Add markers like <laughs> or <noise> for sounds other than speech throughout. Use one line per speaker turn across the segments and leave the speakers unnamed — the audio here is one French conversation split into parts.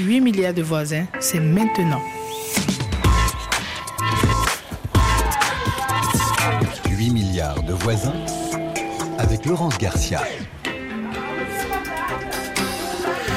8 milliards de voisins, c'est maintenant.
8 milliards de voisins avec Laurence Garcia.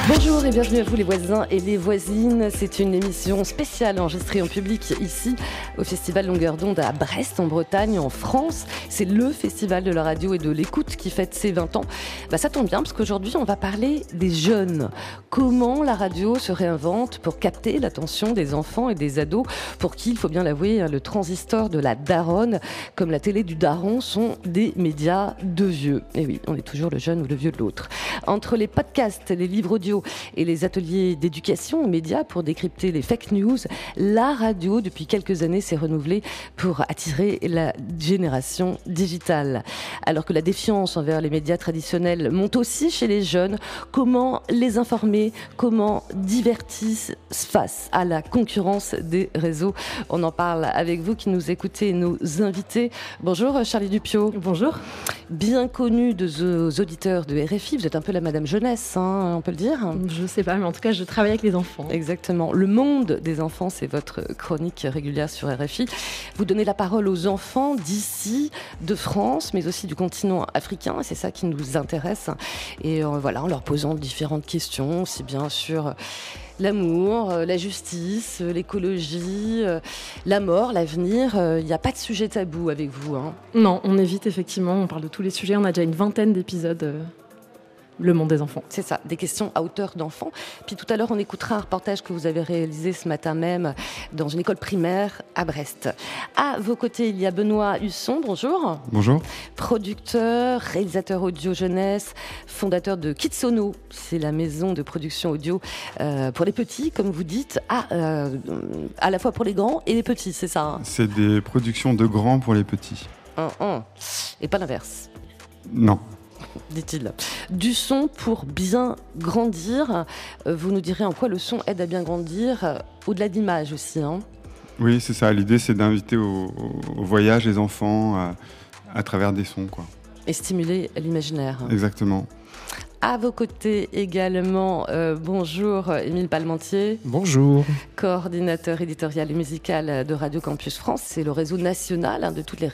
Bonjour et bienvenue à vous les voisins et les voisines. C'est une émission spéciale enregistrée en public ici au Festival Longueur d'onde à Brest en Bretagne en France. C'est le festival de la radio et de l'écoute qui fête ses 20 ans. Bah, ça tombe bien parce qu'aujourd'hui on va parler des jeunes. Comment la radio se réinvente pour capter l'attention des enfants et des ados pour qui, il faut bien l'avouer, hein, le transistor de la daronne comme la télé du daron sont des médias de vieux. Et oui, on est toujours le jeune ou le vieux de l'autre. Entre les podcasts, les livres audio, et les ateliers d'éducation aux médias pour décrypter les fake news, la radio, depuis quelques années, s'est renouvelée pour attirer la génération digitale. Alors que la défiance envers les médias traditionnels monte aussi chez les jeunes, comment les informer, comment divertir face à la concurrence des réseaux? On en parle avec vous qui nous écoutez, nos invités. Bonjour Charlie Dupio.
Bonjour.
Bien connu de nos auditeurs de RFI, vous êtes un peu la Madame Jeunesse, hein, on peut le dire.
Je sais pas, mais en tout cas, je travaille avec les enfants.
Exactement. Le monde des enfants, c'est votre chronique régulière sur Vous donnez la parole aux enfants d'ici, de France, mais aussi du continent africain. C'est ça qui nous intéresse. Et euh, voilà, en leur posant différentes questions, aussi bien sur l'amour, euh, la justice, euh, l'écologie, la mort, l'avenir. Il n'y a pas de sujet tabou avec vous. Hein.
Non, on évite effectivement, on parle de tous les sujets. On a déjà une vingtaine d'épisodes le monde des enfants.
C'est ça, des questions à hauteur d'enfants. Puis tout à l'heure, on écoutera un reportage que vous avez réalisé ce matin même dans une école primaire à Brest. À vos côtés, il y a Benoît Husson, bonjour.
Bonjour.
Producteur, réalisateur audio jeunesse, fondateur de Kitsono, c'est la maison de production audio euh, pour les petits, comme vous dites, à, euh, à la fois pour les grands et les petits, c'est ça hein?
C'est des productions de grands pour les petits.
Et pas l'inverse?
Non
dit-il. Du son pour bien grandir. Euh, vous nous direz en quoi le son aide à bien grandir, euh, au-delà d'image aussi. Hein.
Oui, c'est ça. L'idée, c'est d'inviter au, voyage les enfants à, travers des sons. Quoi.
Et stimuler l'imaginaire.
Exactement.
À vos côtés également, euh, bonjour Émile Palmentier.
Bonjour.
Coordinateur éditorial et musical de Radio Campus France. C'est le réseau national hein, de toutes les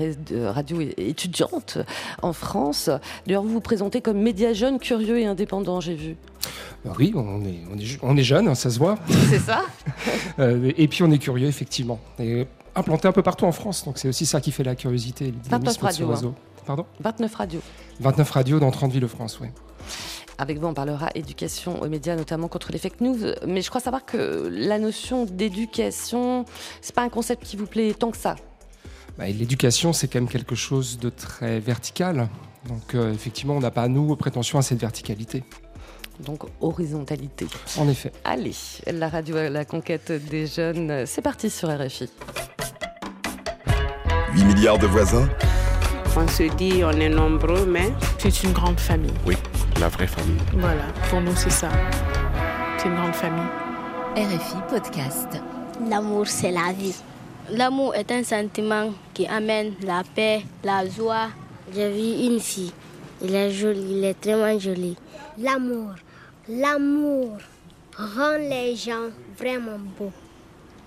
radios étudiantes en France. D'ailleurs, vous vous présentez comme média jeune, curieux et indépendant, j'ai vu.
Bah oui, on est, on est, on est jeune, hein, ça se voit.
C'est ça. <laughs>
Euh, et puis on est curieux, effectivement. Et implanté un peu partout en France, donc c'est aussi ça qui fait la curiosité.
29 radios.
Réseau. Hein.
Pardon? 29 radios.
29 radios dans 30 villes de France, oui.
Avec vous, on parlera éducation aux médias, notamment contre les fake news. Mais je crois savoir que la notion d'éducation, c'est pas un concept qui vous plaît tant que ça.
Bah, l'éducation, c'est quand même quelque chose de très vertical. Donc, euh, effectivement, on n'a pas, nous, prétention à cette verticalité.
Donc, horizontalité.
En effet.
Allez, la radio La Conquête des Jeunes, c'est parti sur RFI.
8 milliards de voisins
On se dit, on est nombreux, mais
c'est une grande famille.
Oui la vraie famille.
Voilà, pour nous c'est ça. C'est une grande famille.
RFI Podcast.
L'amour, c'est la vie. L'amour est un sentiment qui amène la paix, la joie.
J'ai vu une fille. Il est joli, il est très joli.
L'amour, l'amour rend les gens vraiment beaux.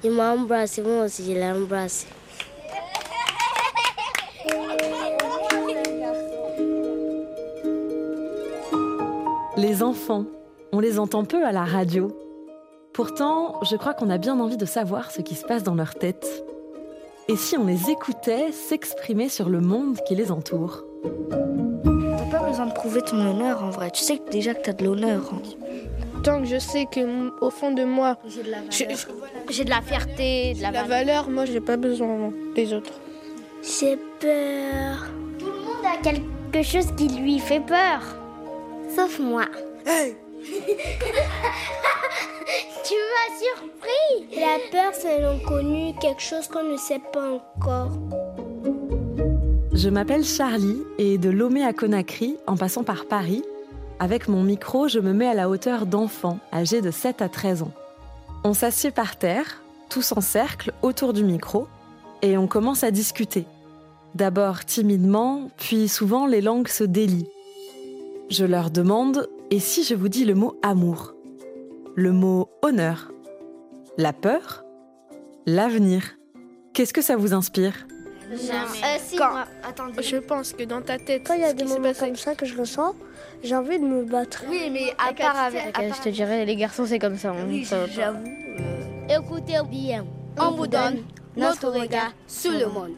Il m'a embrassé, moi aussi je l'ai embrassé.
Les enfants, on les entend peu à la radio. Pourtant, je crois qu'on a bien envie de savoir ce qui se passe dans leur tête. Et si on les écoutait s'exprimer sur le monde qui les entoure?
T'as pas besoin de prouver ton honneur en vrai. Tu sais déjà que t'as de l'honneur. Hein.
Tant que je sais que au fond de moi,
j'ai de la fierté, de la,
la valeur. Moi, j'ai pas besoin des autres.
J'ai peur.
Tout le monde a quelque chose qui lui fait peur
sauf moi.
Hey <laughs> tu m'as surpris
La peur, c'est l'inconnu, quelque chose qu'on ne sait pas encore.
Je m'appelle Charlie et de Lomé à Conakry, en passant par Paris, avec mon micro, je me mets à la hauteur d'enfants âgés de 7 à 13 ans. On s'assied par terre, tous en cercle, autour du micro, et on commence à discuter. D'abord timidement, puis souvent les langues se délient. Je leur demande Et si je vous dis le mot amour? Le mot honneur, la peur, l'avenir. Qu'est-ce que ça vous inspire?
Jamais. Euh, Attendez. Je pense que dans ta tête,
quand il y a des moments comme ça que je le sens, j'ai envie de me battre.
Oui, mais à part avec. Je te dirais, les garçons, c'est comme ça.
Oui, j'avoue.
Euh... Écoutez bien, on vous donne notre regard sur le monde.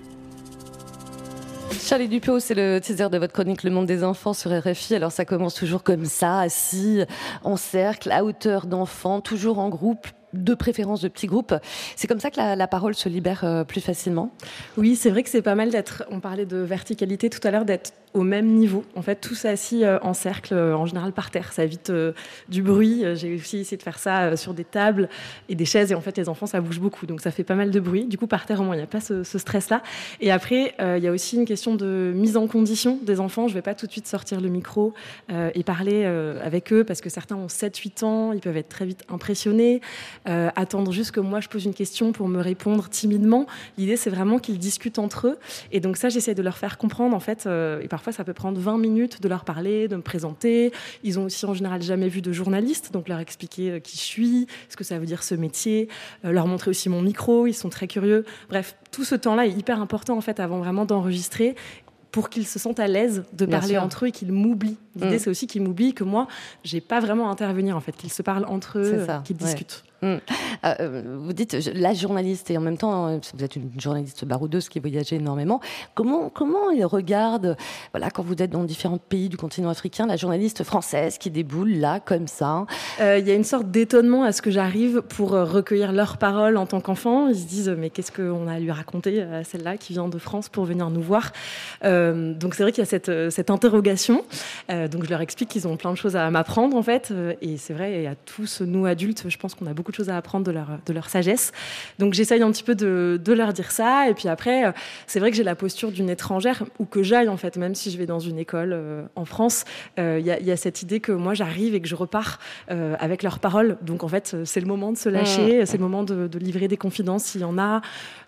Charlie Dupont, c'est le teaser de votre chronique Le Monde des Enfants sur RFI. Alors ça commence toujours comme ça, assis, en cercle, à hauteur d'enfants, toujours en groupe, de préférence de petits groupes. C'est comme ça que la, la parole se libère euh, plus facilement?
Oui, c'est vrai que c'est pas mal d'être, on parlait de verticalité tout à l'heure, d'être au même niveau. En fait, tous assis euh, en cercle, euh, en général par terre. Ça évite euh, du bruit. J'ai aussi essayé de faire ça sur des tables et des chaises. Et en fait, les enfants, ça bouge beaucoup. Donc, ça fait pas mal de bruit. Du coup, par terre, au moins, il n'y a pas ce, ce stress-là. Et après, il y a aussi une question de mise en condition des enfants. Je ne vais pas tout de suite sortir le micro et parler avec eux parce que certains ont 7-8 ans. Ils peuvent être très vite impressionnés. attendre juste que moi, je pose une question pour me répondre timidement. L'idée, c'est vraiment qu'ils discutent entre eux. Et donc, ça, j'essaie de leur faire comprendre, en fait. et parfois, ça peut prendre 20 minutes de leur parler, de me présenter. Ils ont aussi en général jamais vu de journaliste, donc leur expliquer euh, qui je suis, ce que ça veut dire ce métier, euh, leur montrer aussi mon micro, ils sont très curieux. Bref, tout ce temps-là est hyper important en fait avant vraiment d'enregistrer pour qu'ils se sentent à l'aise de parler entre eux et qu'ils m'oublient. L'idée, mm. c'est aussi qu'ils m'oublient que moi, j'ai pas vraiment à intervenir, en fait, qu'ils se parlent entre eux, qu'ils discutent.
Mm. Euh, vous dites la journaliste et en même temps euh, vous êtes une journaliste baroudeuse qui voyageait énormément. Comment comment ils regardent voilà quand vous êtes dans différents pays du continent africain la journaliste française qui déboule là comme ça?
Euh, il y a une sorte d'étonnement à ce que j'arrive pour recueillir leurs paroles en tant qu'enfant. Ils se disent mais qu'est-ce qu'on a à lui raconter celle-là qui vient de France pour venir nous voir? donc c'est vrai qu'il y a cette cette interrogation. Donc je leur explique qu'ils ont plein de choses à m'apprendre en fait et c'est vrai et à tous nous adultes je pense qu'on a beaucoup de choses à apprendre de leur, de leur sagesse. Donc j'essaye un petit peu de, de, leur dire ça. Et puis après, euh, c'est vrai que j'ai la posture d'une étrangère, ou que j'aille en fait, même si je vais dans une école euh, en France, euh, il y, y, a cette idée que moi j'arrive et que je repars euh, avec leurs paroles. Donc en fait, c'est le moment de se lâcher, mmh. c'est le moment de, de, livrer des confidences s'il y en a.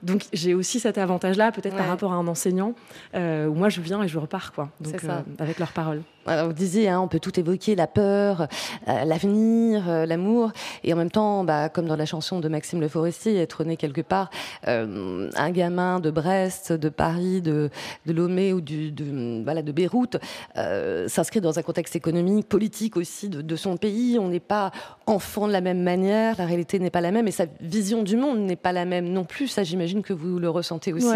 Donc j'ai aussi cet avantage-là, peut-être ouais. par rapport à un enseignant, où moi je viens et je repars, quoi. Donc avec leurs paroles.
Alors, vous disiez, hein, on peut tout évoquer, la peur, euh, l'avenir, euh, l'amour, et en même temps, bah, comme dans la chanson de Maxime Le Forestier, être né quelque part, euh, un gamin de Brest, de Paris, de, Lomé ou de, voilà, de Beyrouth, euh, s'inscrit dans un contexte économique, politique aussi de, son pays. On n'est pas enfant de la même manière, la réalité n'est pas la même, et sa vision du monde n'est pas la même non plus. Ça, j'imagine que vous le ressentez aussi.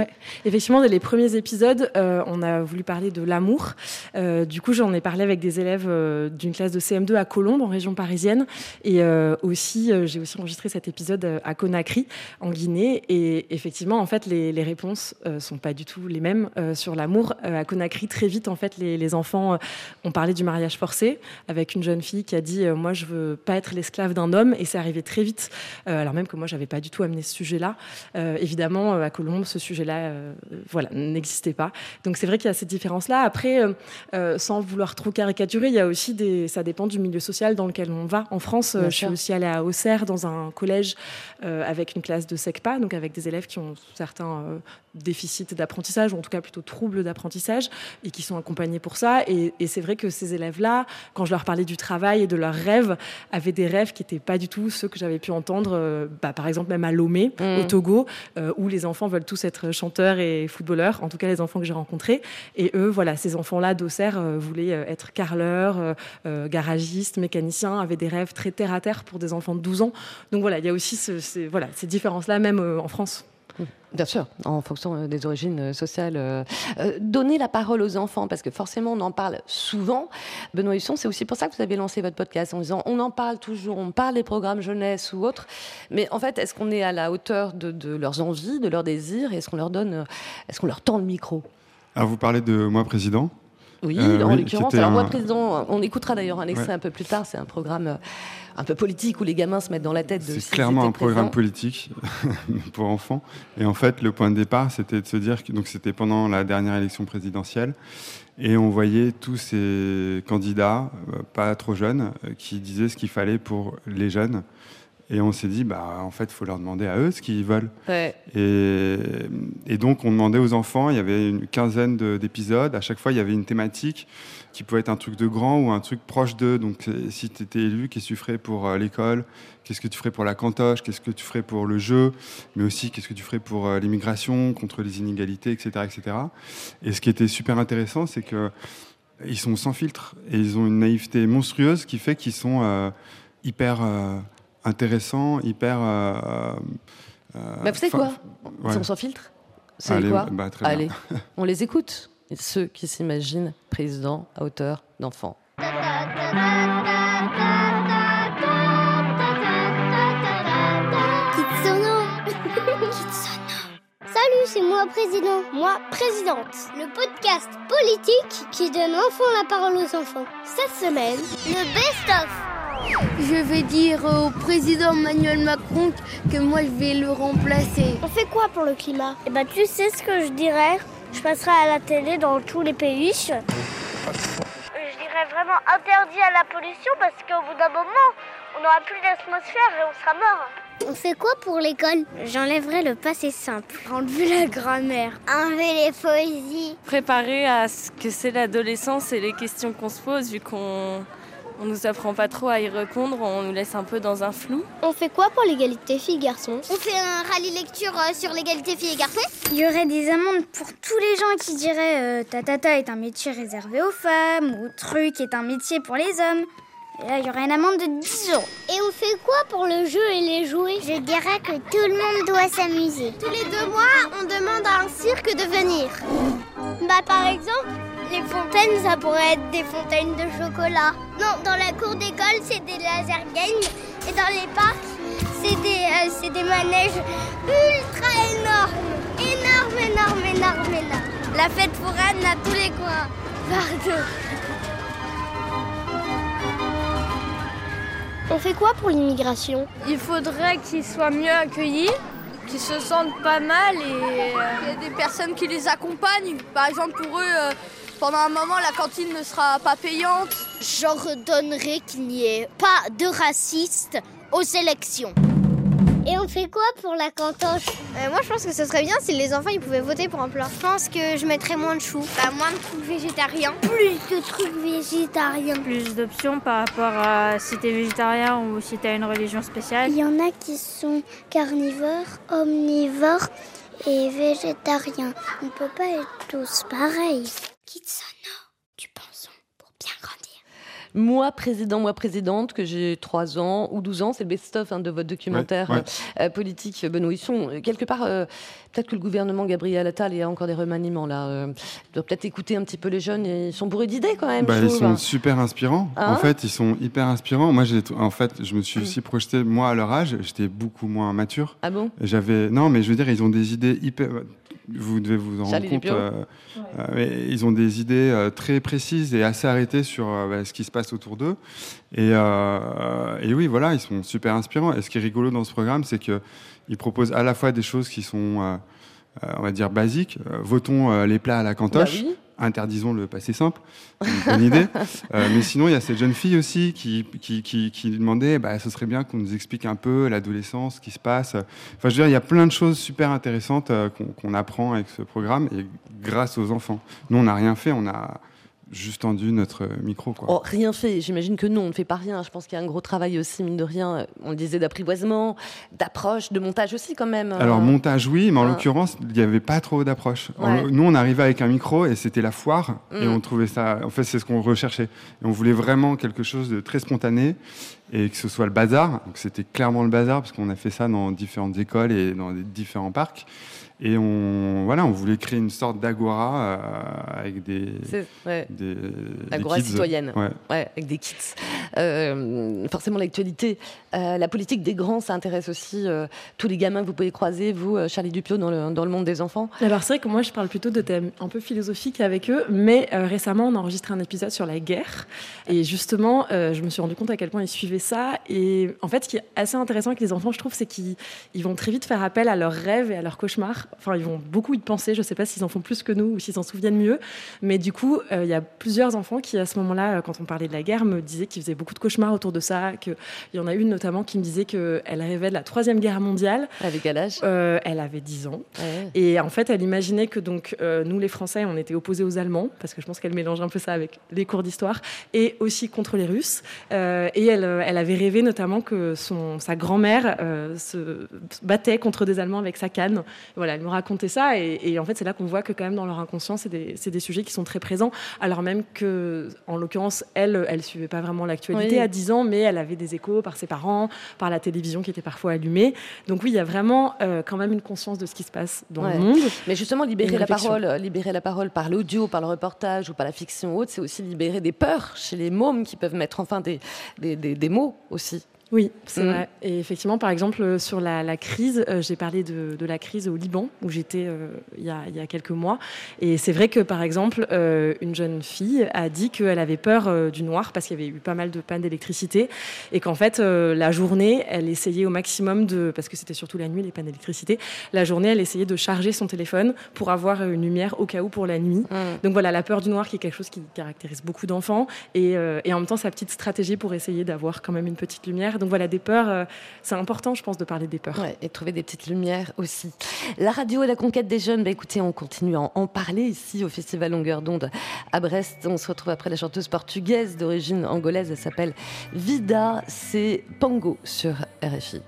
Effectivement, dans les premiers épisodes, euh, on a voulu parler de l'amour. du coup, j'en ai parlé avec des élèves euh, d'une classe de CM2 à Colombes, en région parisienne. Et euh, aussi, euh, j'ai aussi enregistré cet épisode à Conakry, en Guinée. Et effectivement, en fait, les, réponses euh, sont pas du tout les mêmes sur l'amour. à Conakry, très vite, en fait, les, les enfants ont parlé du mariage forcé, avec une jeune fille qui a dit Moi, je veux pas être l'esclave d'un homme. Et c'est arrivé très vite, alors même que moi, j'avais pas du tout amené ce sujet-là. évidemment, à Colombes, ce sujet-là voilà, n'existait pas. Donc, c'est vrai qu'il y a cette différence-là. Après, sans vouloir trop caricaturé, il y a aussi des, ça dépend du milieu social dans lequel on va. En France, Bien je sûr. suis aussi allée à Auxerre dans un collège euh, avec une classe de SECPA, donc avec des élèves qui ont certains euh, déficits d'apprentissage, ou en tout cas plutôt troubles d'apprentissage, et qui sont accompagnés pour ça. Et, et c'est vrai que ces élèves-là, quand je leur parlais du travail et de leurs rêves, avaient des rêves qui n'étaient pas du tout ceux que j'avais pu entendre, euh, bah, par exemple même à Lomé, mmh. au Togo, euh, où les enfants veulent tous être chanteurs et footballeurs, en tout cas les enfants que j'ai rencontrés. Et eux, voilà, ces enfants-là d'Auxerre euh, voulaient être carleurs, euh, garagistes, mécaniciens, avaient des rêves très terre à terre pour des enfants de 12 ans. Donc voilà, il y a aussi ce, ces, voilà, ces différences-là, même en France.
Bien sûr, en fonction des origines sociales. Euh, donner la parole aux enfants, parce que forcément on en parle souvent. Benoît Husson, c'est aussi pour ça que vous avez lancé votre podcast en disant on en parle toujours, on parle des programmes jeunesse ou autres, mais en fait, est-ce qu'on est à la hauteur de, de leurs envies, de leurs désirs, et est-ce qu'on leur donne, est-ce qu'on leur tend le micro?
Alors vous parlez de moi président?
Oui, euh, en oui, l'occurrence. Alors, un... moi, président, on écoutera d'ailleurs un extrait ouais. un peu plus tard. C'est un programme euh, un peu politique où les gamins se mettent dans la tête de.
C'est clairement un programme politique <laughs> pour enfants. Et en fait, le point de départ, c'était de se dire que donc c'était pendant la dernière élection présidentielle. Et on voyait tous ces candidats, euh, pas trop jeunes, qui disaient ce qu'il fallait pour les jeunes. Et on s'est dit, bah, en fait, il faut leur demander à eux ce qu'ils veulent.
Ouais.
Et, et, donc, on demandait aux enfants, il y avait une quinzaine d'épisodes. À chaque fois, il y avait une thématique qui pouvait être un truc de grand ou un truc proche d'eux. Donc, si tu étais élu, qu'est-ce que tu ferais pour euh, l'école? Qu'est-ce que tu ferais pour la cantoche? Qu'est-ce que tu ferais pour le jeu? Mais aussi, qu'est-ce que tu ferais pour euh, l'immigration, contre les inégalités, etc., etc. Et ce qui était super intéressant, c'est que ils sont sans filtre et ils ont une naïveté monstrueuse qui fait qu'ils sont euh, hyper euh, intéressants, hyper. Euh,
bah, vous savez quoi Ils sont sans filtre. C'est quoi
bah,
Allez, <laughs> on les écoute. Ceux qui s'imaginent président à hauteur d'enfant.
Salut, c'est moi président, moi présidente. Le podcast politique qui donne enfin la parole aux enfants. Cette semaine, le best-of.
Je vais dire au président Emmanuel Macron que moi je vais le remplacer.
On fait quoi pour le climat? Eh ben tu sais ce que je dirais? Je passerai à la télé dans tous les pays. Je dirais vraiment interdit à la pollution parce qu'au bout d'un moment, on n'aura plus d'atmosphère et on sera mort.
On fait quoi pour l'école?
J'enlèverai le passé simple.
Enlever la grammaire.
Enlever les poésies.
Préparer à ce que c'est l'adolescence et les questions qu'on se pose, vu qu'on on nous apprend pas trop à y répondre, on nous laisse un peu dans un flou.
On fait quoi pour l'égalité filles-garçons?
On fait un rallye lecture euh, sur l'égalité filles et garçons
Il y aurait des amendes pour tous les gens qui diraient euh, Tatata est un métier réservé aux femmes ou Truc est un métier pour les hommes. Et là, il y aurait une amende de 10 euros.
Et on fait quoi pour le jeu et les jouets?
Je dirais que tout le monde doit s'amuser.
Tous les deux mois, on demande à un cirque de venir. Bah, par exemple, les fontaines, ça pourrait être des fontaines de chocolat. Non, dans la cour d'école, c'est des laser games. Et dans les parcs, c'est des, euh, des manèges ultra énormes. Énormes, énormes, énormes, énormes. La fête foraine à tous les coins. Pardon. On fait quoi pour l'immigration?
Il faudrait qu'ils soient mieux accueillis, qu'ils se sentent pas mal et il y a des personnes qui les accompagnent. Par exemple, pour eux, euh, pendant un moment, la cantine ne sera pas payante.
J'ordonnerai qu'il n'y ait pas de racistes aux élections. Et on fait quoi pour la cantoche
euh, Moi, je pense que ce serait bien si les enfants ils pouvaient voter pour un plat.
Je pense que je mettrais moins de choux.
Bah, moins de trucs végétariens.
Plus de trucs végétariens.
Plus d'options par rapport à si t'es végétarien ou si t'as une religion spéciale.
Il y en a qui sont carnivores, omnivores et végétariens. On peut pas être tous pareils.
Kitsono, tu penses pour bien grandir.
Moi, président, moi, présidente, que j'ai 3 ans ou 12 ans, c'est le best-of hein, de votre documentaire
Ouais, ouais.
euh, politique, Benoît. Ils sont euh, quelque part, euh, peut-être que le gouvernement Gabriel Attal, il y a encore des remaniements là. euh, il doit peut-être écouter un petit peu les jeunes et ils sont bourrés d'idées quand même.
Bah, ils
trouve.
sont super inspirants.
Hein
en fait, ils sont hyper inspirants. Moi, en fait, je me suis aussi projeté, moi, à leur âge, j'étais beaucoup moins mature.
Ah bon?
J'avais, non, mais je veux dire, ils ont des idées hyper. Vous devez vous en rendre compte. Euh, euh, ils ont des idées euh, très précises et assez arrêtées sur bah, ce qui se passe autour d'eux. Et, et oui, voilà, ils sont super inspirants. Et ce qui est rigolo dans ce programme, c'est que ils proposent à la fois des choses qui sont, on va dire, basiques. Votons les plats à la cantoche.
Bah oui.
Interdisons le passé simple. Une bonne idée. <laughs> Euh, mais sinon, il y a cette jeune fille aussi qui, qui, qui, qui demandait bah, ce serait bien qu'on nous explique un peu l'adolescence, ce qui se passe. Enfin, je veux dire, il y a plein de choses super intéressantes euh, qu'on qu'on apprend avec ce programme et grâce aux enfants. Nous, on n'a rien fait, on a juste tendu notre micro. Quoi.
Oh, rien fait, j'imagine que non, on ne fait pas rien. Je pense qu'il y a un gros travail aussi, mine de rien, euh, on le disait, d'apprivoisement, d'approche, de montage aussi quand même.
Alors,
euh.
montage, oui, mais en
Ah.
l'occurrence, il n'y avait pas trop d'approche.
Ouais.
Nous, on arrivait avec un micro et c'était la foire. Et
Mm.
on trouvait ça. En fait, c'est ce qu'on recherchait. Et on voulait vraiment quelque chose de très spontané et que ce soit le bazar. Donc, c'était clairement le bazar parce qu'on a fait ça dans différentes écoles et dans des différents parcs. Et on, voilà, on voulait créer une sorte d'agora euh, avec des,
C'est- ouais.
des,
Agora
des kids.
citoyenne.
Ouais.
Ouais, avec des kits. Euh, forcément, l'actualité, euh, la politique des grands, ça intéresse aussi euh, tous les gamins que vous pouvez croiser, vous, euh, Charlie Dupio, dans le, dans le monde des enfants.
Alors c'est vrai que moi je parle plutôt de thèmes un peu philosophiques avec eux, mais euh, récemment on a enregistré un épisode sur la guerre et justement euh, je me suis rendu compte à quel point ils suivaient ça. Et en fait, ce qui est assez intéressant avec les enfants, je trouve, c'est qu'ils vont très vite faire appel à leurs rêves et à leurs cauchemars. Enfin, ils vont beaucoup y penser. Je ne sais pas s'ils en font plus que nous ou s'ils s'en souviennent mieux. Mais du coup, euh, il y a plusieurs enfants qui, à ce moment-là, euh, quand on parlait de la guerre, me disaient qu'ils faisaient beaucoup de cauchemars autour de ça. Il y en a une notamment qui me disait qu'elle rêvait de la Troisième Guerre mondiale.
Avec quel âge?
Elle avait 10 ans. Et en fait, elle imaginait que donc, nous, les Français, on était opposés aux Allemands, parce que je pense qu'elle mélange un peu ça avec les cours d'histoire, et aussi contre les Russes. et elle, elle avait rêvé notamment que son, sa grand-mère se battait contre des Allemands avec sa canne. Voilà, elle me racontait ça. Et, en fait, c'est là qu'on voit que quand même dans leur inconscient, c'est des, des, sujets qui sont très présents. Alors même que, en l'occurrence, elle, elle suivait pas vraiment l'actualité à 10 ans, mais elle avait des échos par ses parents, par la télévision qui était parfois allumée. Donc oui, il y a vraiment euh, quand même une conscience de ce qui se passe dans le monde.
Mais justement, libérer la parole, libérer la parole par l'audio, par le reportage ou par la fiction haute, c'est aussi libérer des peurs chez les mômes qui peuvent mettre enfin des, des, des mots aussi.
Oui, c'est mm. vrai. Et effectivement, par exemple, euh, sur la, crise, euh, j'ai parlé de, la crise au Liban, où j'étais euh, il, y a quelques mois. Et c'est vrai que, par exemple, une jeune fille a dit qu'elle avait peur du noir parce qu'il y avait eu pas mal de pannes d'électricité. Et qu'en fait, la journée, elle essayait au maximum de. Parce que c'était surtout la nuit, les pannes d'électricité. La journée, elle essayait de charger son téléphone pour avoir une lumière au cas où pour la nuit. Mm. Donc voilà, la peur du noir qui est quelque chose qui caractérise beaucoup d'enfants. Et, et en même temps, sa petite stratégie pour essayer d'avoir quand même une petite lumière. Donc voilà, des peurs, euh, c'est important, je pense, de parler des peurs.
et trouver des petites lumières aussi. La radio et la conquête des jeunes, bah, écoutez, on continue à en parler ici au Festival Longueur d'onde à Brest. On se retrouve après la chanteuse portugaise d'origine angolaise, elle s'appelle Vida, c'est Pango sur RFI.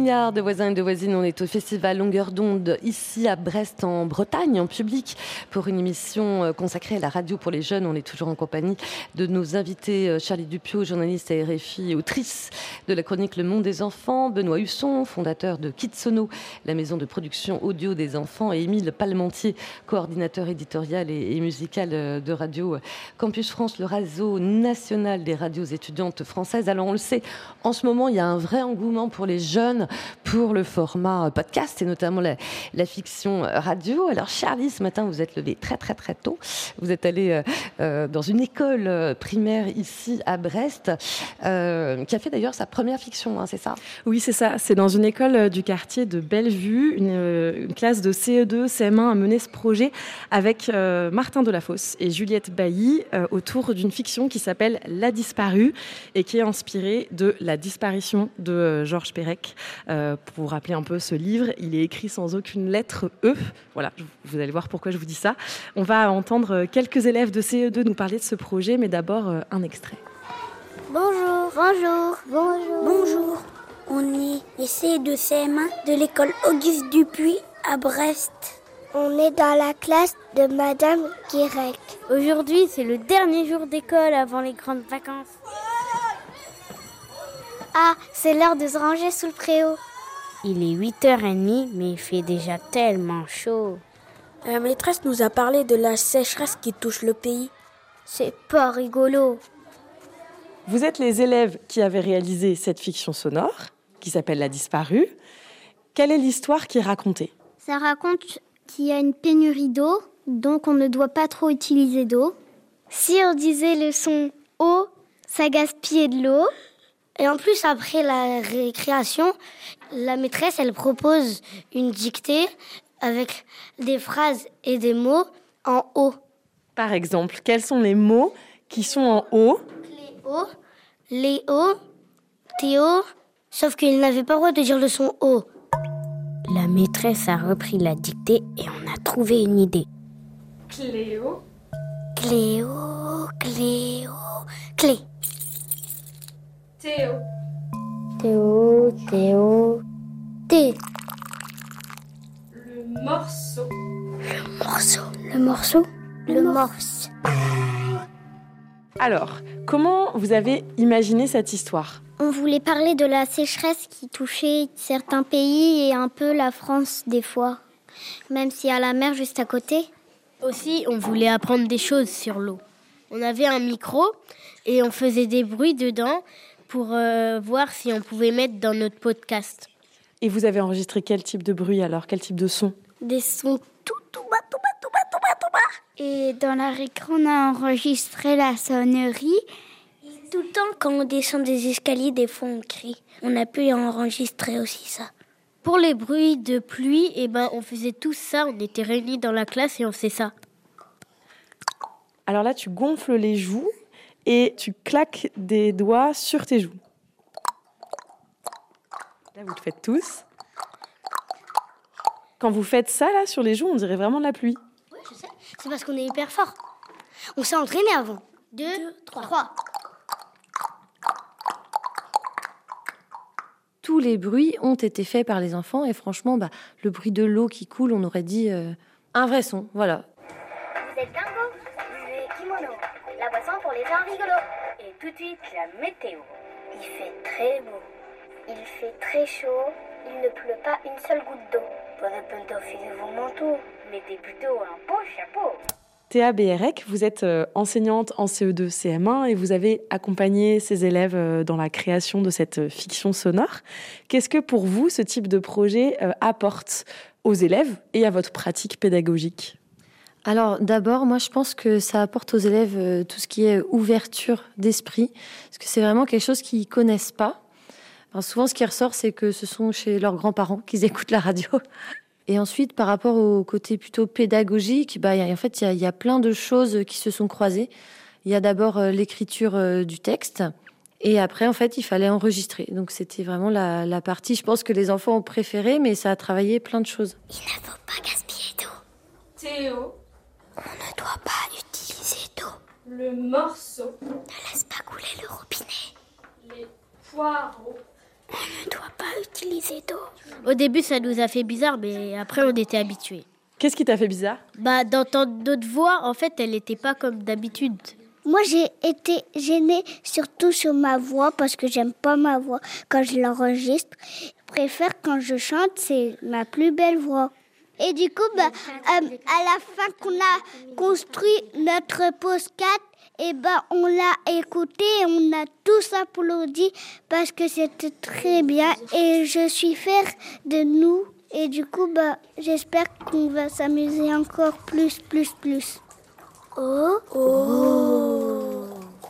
De voisins et de voisines, on est au festival Longueur d'onde ici à Brest en Bretagne en public pour une émission euh, consacrée à la radio pour les jeunes. On est toujours en compagnie de nos invités euh, Charlie Dupio, journaliste à RFI et autrice de la chronique Le Monde des enfants, Benoît Husson, fondateur de Kitsono, la maison de production audio des enfants, et Émile Palmentier, coordinateur éditorial et, musical euh, de Radio Campus France, le réseau national des radios étudiantes françaises. Alors on le sait, en ce moment, il y a un vrai engouement pour les jeunes
pour le format podcast et notamment la, fiction radio. Alors Charlie, ce matin, vous êtes levé très très très tôt. Vous êtes allé dans une école primaire ici à Brest, qui a fait d'ailleurs sa première fiction, hein, c'est ça?
Oui, c'est ça. C'est dans une école du quartier de Bellevue, une, classe de CE2, CM1 a mené ce projet avec Martin Delafosse et Juliette Bailly autour d'une fiction qui s'appelle La disparue et qui est inspirée de La disparition de euh, Georges Perec. Euh, pour vous rappeler un peu ce livre, il est écrit sans aucune lettre E. Voilà, vous allez voir pourquoi je vous dis ça. On va entendre quelques élèves de CE2 nous parler de ce projet, mais d'abord euh, un extrait.
Bonjour, bonjour, bonjour.
Bonjour. On est les CE2 CM1 de l'école Auguste Dupuis à Brest.
On est dans la classe de Madame Guirec.
Aujourd'hui, c'est le dernier jour d'école avant les grandes vacances.
Ah, c'est l'heure de se ranger sous le préau.
Il est 8h30, mais il fait déjà tellement chaud.
La maîtresse nous a parlé de la sécheresse qui touche le pays.
C'est pas rigolo.
Vous êtes les élèves qui avaient réalisé cette fiction sonore, qui s'appelle La disparue. Quelle est l'histoire qui est racontée?
Ça raconte qu'il y a une pénurie d'eau, donc on ne doit pas trop utiliser d'eau. Si on disait le son eau, ça gaspillait de l'eau.
Et en plus, après la récréation, la maîtresse, elle propose une dictée avec des phrases et des mots en haut.
Par exemple, quels sont les mots qui sont en haut
Cléo, Léo, Théo, sauf qu'il n'avait pas le droit de dire le son haut.
La maîtresse a repris la dictée et on a trouvé une idée.
Cléo.
Cléo, Cléo, Clé.
Théo.
Théo, Théo,
T.
Le morceau.
Le morceau. Le morceau.
Le morse.
Alors, comment vous avez imaginé cette histoire?
On voulait parler de la sécheresse qui touchait certains pays et un peu la France des fois, même s'il y a la mer juste à côté.
Aussi, on voulait apprendre des choses sur l'eau. On avait un micro et on faisait des bruits dedans pour euh, voir si on pouvait mettre dans notre podcast.
Et vous avez enregistré quel type de bruit alors? Quel type de son?
Des sons tout tout bas, tout bas, tout bas, tout bas, tout bas. Et dans la récré, on a enregistré la sonnerie.
Tout le temps, quand on descend des escaliers, des fois on crie. On a pu enregistrer aussi ça.
Pour les bruits de pluie, eh ben, on faisait tout ça. On était réunis dans la classe et on faisait ça.
Alors là, tu gonfles les joues et tu claques des doigts sur tes joues. Là, vous le faites tous. Quand vous faites ça, là, sur les joues, on dirait vraiment de la pluie.
Oui, je sais. C'est parce qu'on est hyper fort. On s'est entraîné avant.
Deux, trois.
Tous les bruits ont été faits par les enfants et franchement, bah, le bruit de l'eau qui coule, on aurait dit euh, un vrai son. Voilà.
Vous êtes Et tout de suite, la météo.
Il fait très beau. Il fait très chaud. Il ne pleut pas une seule goutte d'eau.
Pas de peine d'enfiler vos manteaux. Mettez plutôt un beau chapeau.
Théa Béhérec, vous êtes euh, enseignante en CE2 CM1 et vous avez accompagné ces élèves euh, dans la création de cette euh, fiction sonore. Qu'est-ce que pour vous ce type de projet apporte aux élèves et à votre pratique pédagogique?
Alors d'abord, moi je pense que ça apporte aux élèves tout ce qui est ouverture d'esprit, parce que c'est vraiment quelque chose qu'ils connaissent pas. Alors, souvent, ce qui ressort, c'est que ce sont chez leurs grands-parents qu'ils <laughs> écoutent la radio. Et ensuite, par rapport au côté plutôt pédagogique, bah, en fait, il y, a, y a plein de choses qui se sont croisées. Il y a d'abord euh, l'écriture euh, du texte, et après, en fait, il fallait enregistrer. Donc, c'était vraiment la, la, partie, je pense que les enfants ont préféré, mais ça a travaillé plein de choses.
Il ne faut pas gaspiller d'eau.
Théo.
On ne doit pas utiliser d'eau.
Le morceau.
Ne laisse pas couler le robinet.
Les poireaux.
On ne doit pas utiliser d'eau.
Au début, ça nous a fait bizarre, mais après, on était habitués.
Qu'est-ce qui t'a fait bizarre?
Bah, d'entendre d'autres voix, en fait, elle n'était pas comme d'habitude.
Moi, j'ai été gênée surtout sur ma voix parce que j'aime pas ma voix quand je l'enregistre. Je préfère quand je chante, c'est ma plus belle voix. Et du coup, bah, euh, à la fin qu'on a construit notre post 4,
Et bah, on l'a écouté et on a tous applaudi parce que c'était très bien et je suis fière de nous. Et du coup, bah, j'espère qu'on va s'amuser encore plus, plus, plus. Oh, oh,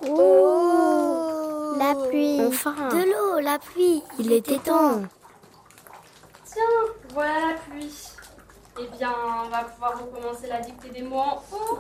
oh, la pluie.
Enfin, de l'eau, la pluie. Il était temps.
Tiens, voilà la pluie. Eh bien, on va pouvoir recommencer la dictée des mots en haut.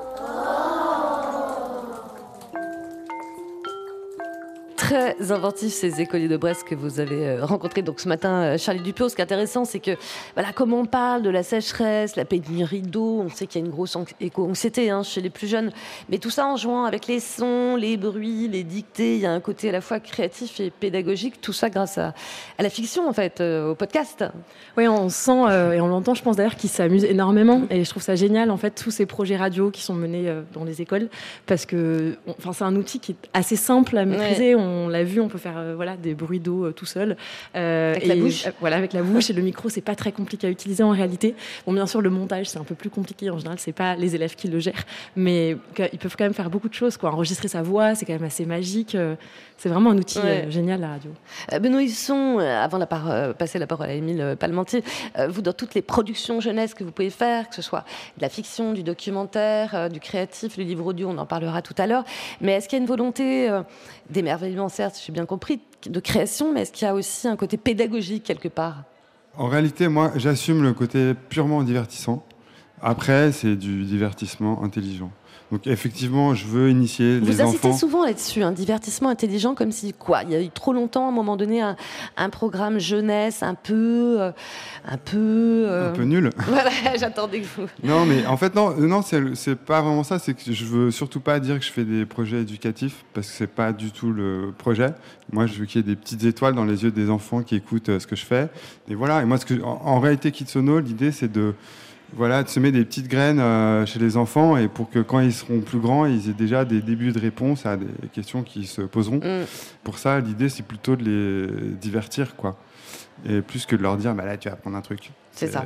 Très inventifs ces écoliers de Brest que vous avez euh, rencontrés donc ce matin, euh, Charlie Dupio. Ce qui est intéressant, c'est que voilà comment on parle de la sécheresse, la pénurie d'eau. On sait qu'il y a une grosse éco-anxiété hein, chez les plus jeunes, mais tout ça en jouant avec les sons, les bruits, les dictées. Il y a un côté à la fois créatif et pédagogique. Tout ça grâce à, à la fiction en fait, euh, au podcast.
Oui, on sent et on l'entend. Je pense d'ailleurs qu'ils s'amusent énormément et je trouve ça génial en fait tous ces projets radio qui sont menés dans les écoles parce que enfin c'est un outil qui est assez simple à maîtriser. On, on l'a vu, on peut faire euh, voilà, des bruits d'eau euh, tout seul.
Euh, avec la bouche
Voilà, avec la bouche. et le micro, c'est pas très compliqué à utiliser en réalité. Bon, bien sûr, le montage, c'est un peu plus compliqué. En général, c'est pas les élèves qui le gèrent. Mais ils peuvent quand même faire beaucoup de choses. Quoi. Enregistrer sa voix, c'est quand même assez magique. C'est vraiment un outil génial, la radio.
Benoît Husson, avant de passer la parole à Émile Palmentier, vous, dans toutes les productions jeunesse que vous pouvez faire, que ce soit de la fiction, du documentaire, du créatif, le livre audio, on en parlera tout à l'heure, mais est-ce qu'il y a une volonté d'émerveillement certes, j'ai bien compris, de création, mais est-ce qu'il y a aussi un côté pédagogique quelque part?
En réalité, moi, j'assume le côté purement divertissant. Après, c'est du divertissement intelligent. Donc effectivement, je veux initier les enfants.
Vous insistez souvent là-dessus, un divertissement intelligent, comme si quoi Il y a eu trop longtemps, à un moment donné, un, programme jeunesse un peu, euh, un peu,
euh, un peu nul. <laughs>
Voilà, j'attendais que vous.
Non, mais en fait non, non, c'est pas vraiment ça. C'est que je veux surtout pas dire que je fais des projets éducatifs parce que c'est pas du tout le projet. Moi, je veux qu'il y ait des petites étoiles dans les yeux des enfants qui écoutent euh, ce que je fais. Et voilà. Et moi, ce que, en, en réalité, Kitsono, l'idée, c'est de voilà, de semer des petites graines euh, chez les enfants et pour que quand ils seront plus grands, ils aient déjà des débuts de réponse à des questions qui se poseront. Mm. Pour ça, l'idée, c'est plutôt de les divertir, quoi. Et plus que de leur dire, bah là, tu vas apprendre un truc.
C'est ça.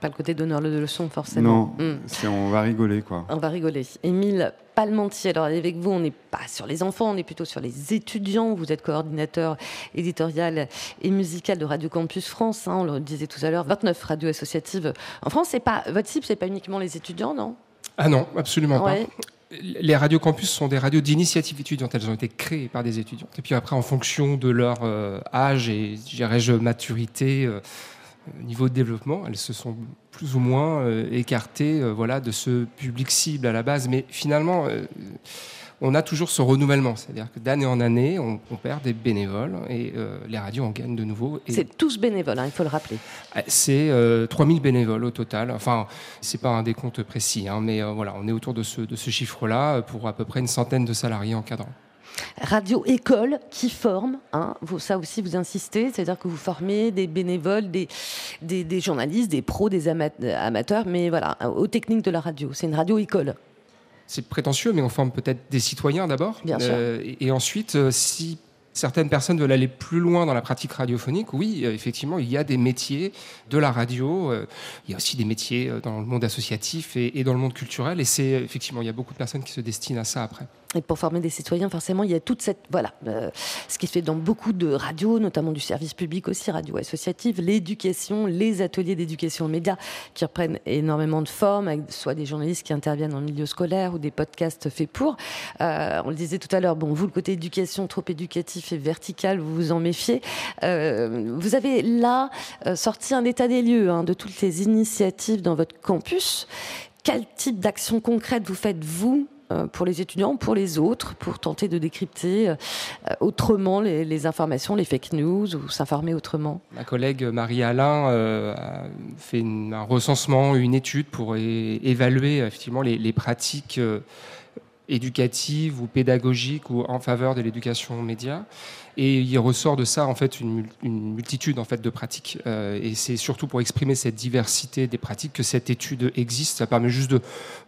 Pas le côté donneur de leçons, forcément.
Non, mm. c'est on va rigoler, quoi.
On va rigoler. Émile Palmentier, alors avec vous, on n'est pas sur les enfants, on est plutôt sur les étudiants. Vous êtes coordinateur éditorial et musical de Radio Campus France. Hein, on le disait tout à l'heure, 29 radios associatives en France. C'est pas votre cible, c'est pas uniquement les étudiants, non?
Ah non, absolument pas les radios campus sont des radios d'initiative étudiante. Elles ont été créées par des étudiants. Et puis après, en fonction de leur euh, âge et, dirais-je, maturité, euh, niveau de développement, elles se sont plus ou moins euh, écartées voilà, de ce public cible à la base. Mais finalement, on a toujours ce renouvellement. C'est-à-dire que d'année en année, on, perd des bénévoles et euh, les radios en gagnent de nouveau.
C'est tous bénévoles, hein, il faut le rappeler.
Ah, c'est 3000 euh, bénévoles au total. Enfin, c'est pas un décompte précis, hein, mais euh, voilà, on est autour de ce, de ce chiffre-là pour à peu près une centaine de salariés encadrants.
Radio École qui forme, hein, vous, ça aussi vous insistez, c'est-à-dire que vous formez des bénévoles, des, des, journalistes, des pros, des amateurs, mais voilà, aux techniques de la radio. C'est une radio école
c'est prétentieux, mais on forme peut-être des citoyens d'abord.
Euh,
et, ensuite, euh, si certaines personnes veulent aller plus loin dans la pratique radiophonique, oui, euh, effectivement, il y a des métiers de la radio. il y a aussi des métiers dans le monde associatif et, dans le monde culturel. Et c'est effectivement, il y a beaucoup de personnes qui se destinent à ça après.
Et pour former des citoyens, forcément, il y a toute cette. Voilà. Euh, ce qui se fait dans beaucoup de radios, notamment du service public aussi, radio associative, l'éducation, les ateliers d'éducation aux médias qui reprennent énormément de forme, avec soit des journalistes qui interviennent le milieu scolaire ou des podcasts faits pour. Euh, on le disait tout à l'heure, bon, vous, le côté éducation trop éducatif et vertical, vous vous en méfiez. Euh, vous avez là sorti un état des lieux hein, de toutes les initiatives dans votre campus. Quel type d'action concrète vous faites, vous, euh, pour les étudiants, pour les autres, pour tenter de décrypter euh, autrement les, informations, les fake news ou s'informer autrement?
Ma collègue Marie-Alain euh, a fait un recensement, une étude pour évaluer effectivement les, pratiques éducatives ou pédagogiques ou en faveur de l'éducation média. Et il ressort de ça en fait une, multitude en fait de pratiques. Euh, et c'est surtout pour exprimer cette diversité des pratiques que cette étude existe. Ça permet juste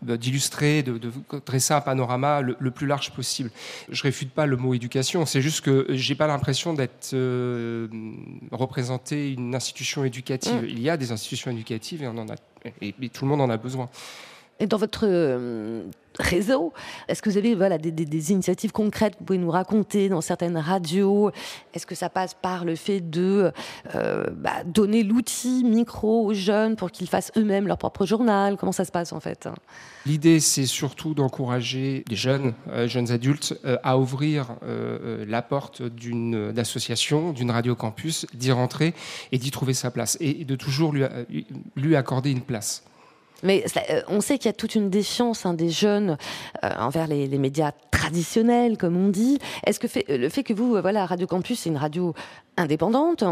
d'illustrer, de, de, dresser un panorama le, plus large possible. Je réfute pas le mot éducation. C'est juste que j'ai pas l'impression d'être euh, représenté une institution éducative. Mm. Il y a des institutions éducatives et on en a, et tout le monde en a besoin.
Et dans votre euh, réseau, est-ce que vous avez des, initiatives concrètes que vous pouvez nous raconter dans certaines radios? Est-ce que ça passe par le fait de euh, bah, donner l'outil micro aux jeunes pour qu'ils fassent eux-mêmes leur propre journal? Comment ça se passe en fait?
L'idée, c'est surtout d'encourager les jeunes, euh, jeunes adultes, à ouvrir la porte d'une association, d'une radio campus, d'y rentrer et d'y trouver sa place. Et de toujours lui accorder une place.
Mais euh, on sait qu'il y a toute une défiance hein, des jeunes euh, envers les, médias traditionnels, comme on dit. Est-ce que euh, le fait que vous, voilà, Radio Campus, c'est une radio indépendante,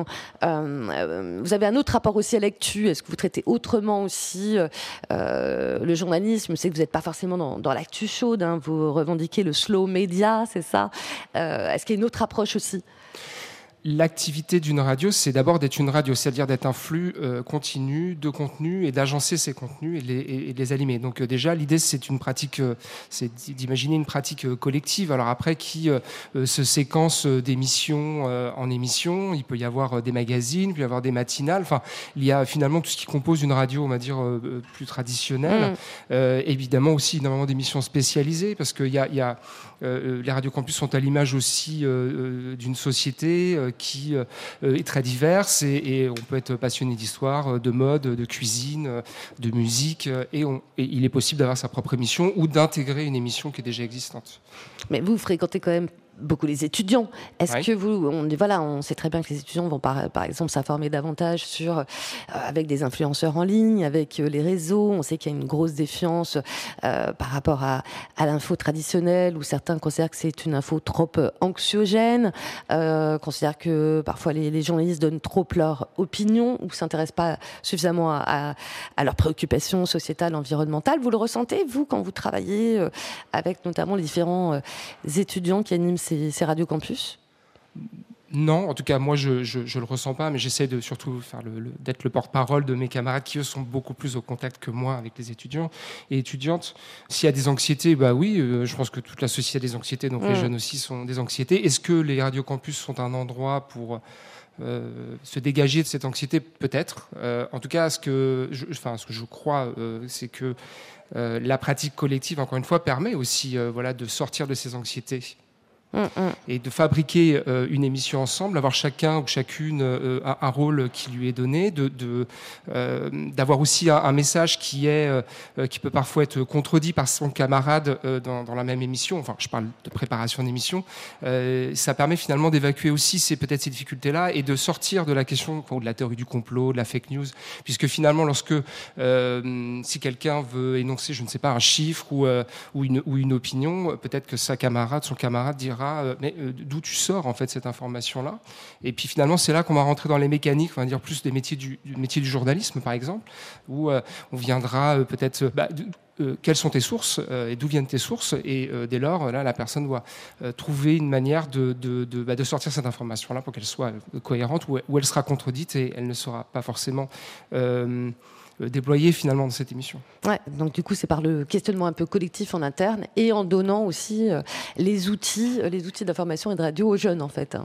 vous avez un autre rapport aussi à l'actu Est-ce que vous traitez autrement aussi le journalisme? Sais que vous n'êtes pas forcément dans, l'actu chaude, hein. vous revendiquez le slow média, c'est ça? Est-ce qu'il y a une autre approche aussi?
L'activité d'une radio, c'est d'abord d'être une radio, c'est-à-dire d'être un flux euh, continu de contenu et d'agencer ces contenus et, les, et, les animer. Donc euh, déjà, l'idée, c'est une pratique, euh, c'est d'imaginer une pratique collective. Alors après, qui se séquence d'émissions en émissions, il peut y avoir des magazines, il peut y avoir des matinales. Enfin, il y a finalement tout ce qui compose une radio, on va dire plus traditionnelle. Mmh. évidemment aussi énormément d'émissions spécialisées, parce qu'il y a, y a les radios campus sont à l'image aussi d'une société qui euh, est très diverse et, on peut être passionné d'histoire, de mode, de cuisine, de musique et, il est possible d'avoir sa propre émission ou d'intégrer une émission qui est déjà existante.
Mais vous fréquentez quand même beaucoup les étudiants. Est-ce que vous, on, voilà, on sait très bien que les étudiants vont par, par exemple s'informer davantage sur, euh, avec des influenceurs en ligne, avec euh, les réseaux. On sait qu'il y a une grosse défiance euh, par rapport à, à l'info traditionnelle, où certains considèrent que c'est une info trop anxiogène, considèrent que parfois les, les, journalistes donnent trop leur opinion ou s'intéressent pas suffisamment à, à, leurs préoccupations sociétales, environnementales. Vous le ressentez, vous, quand vous travaillez avec notamment les différents étudiants qui animent ces, Radio Campus
non, en tout cas, moi, je ne le ressens pas, mais j'essaie de surtout faire le, d'être le porte-parole de mes camarades qui, eux, sont beaucoup plus au contact que moi avec les étudiants et étudiantes. S'il y a des anxiétés, bah oui, euh, je pense que toute la société a des anxiétés, donc les mm. jeunes aussi sont des anxiétés. Est-ce que les radiocampus sont un endroit pour euh, se dégager de cette anxiété? Peut-être. Euh, en tout cas, ce que je, enfin, ce que je crois, c'est que la pratique collective, encore une fois, permet aussi voilà, de sortir de ces anxiétés. Et de fabriquer euh, une émission ensemble, avoir chacun ou chacune euh, un, rôle qui lui est donné, de, euh, d'avoir aussi un, message qui est qui peut parfois être contredit par son camarade dans, dans, la même émission. Enfin, je parle de préparation d'émission. ça permet finalement d'évacuer aussi ces peut-être ces difficultés-là et de sortir de la question de la théorie du complot, de la fake news, puisque finalement, lorsque si quelqu'un veut énoncer, je ne sais pas, un chiffre ou ou une ou une opinion, peut-être que sa camarade, son camarade dira euh, euh, d'où tu sors en fait cette information-là. Et puis finalement, c'est là qu'on va rentrer dans les mécaniques, on va dire plus des métiers du, métier du journalisme, par exemple, où euh, on viendra peut-être bah, quelles sont tes sources et d'où viennent tes sources et dès lors là la personne doit trouver une manière de, de, bah, sortir cette information là pour qu'elle soit cohérente ou, ou, elle sera contredite et elle ne sera pas forcément euh, déployer finalement dans cette émission.
Ouais, donc du coup, c'est par le questionnement un peu collectif en interne et en donnant aussi euh, les outils, euh, les outils d'information et de radio aux jeunes en fait.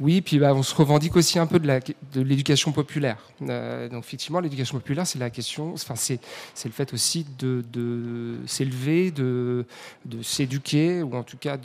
Oui, puis bah, on se revendique aussi un peu de l'éducation populaire. donc effectivement, l'éducation populaire, c'est la question, enfin c'est le fait aussi de, de s'élever, de, de s'éduquer ou en tout cas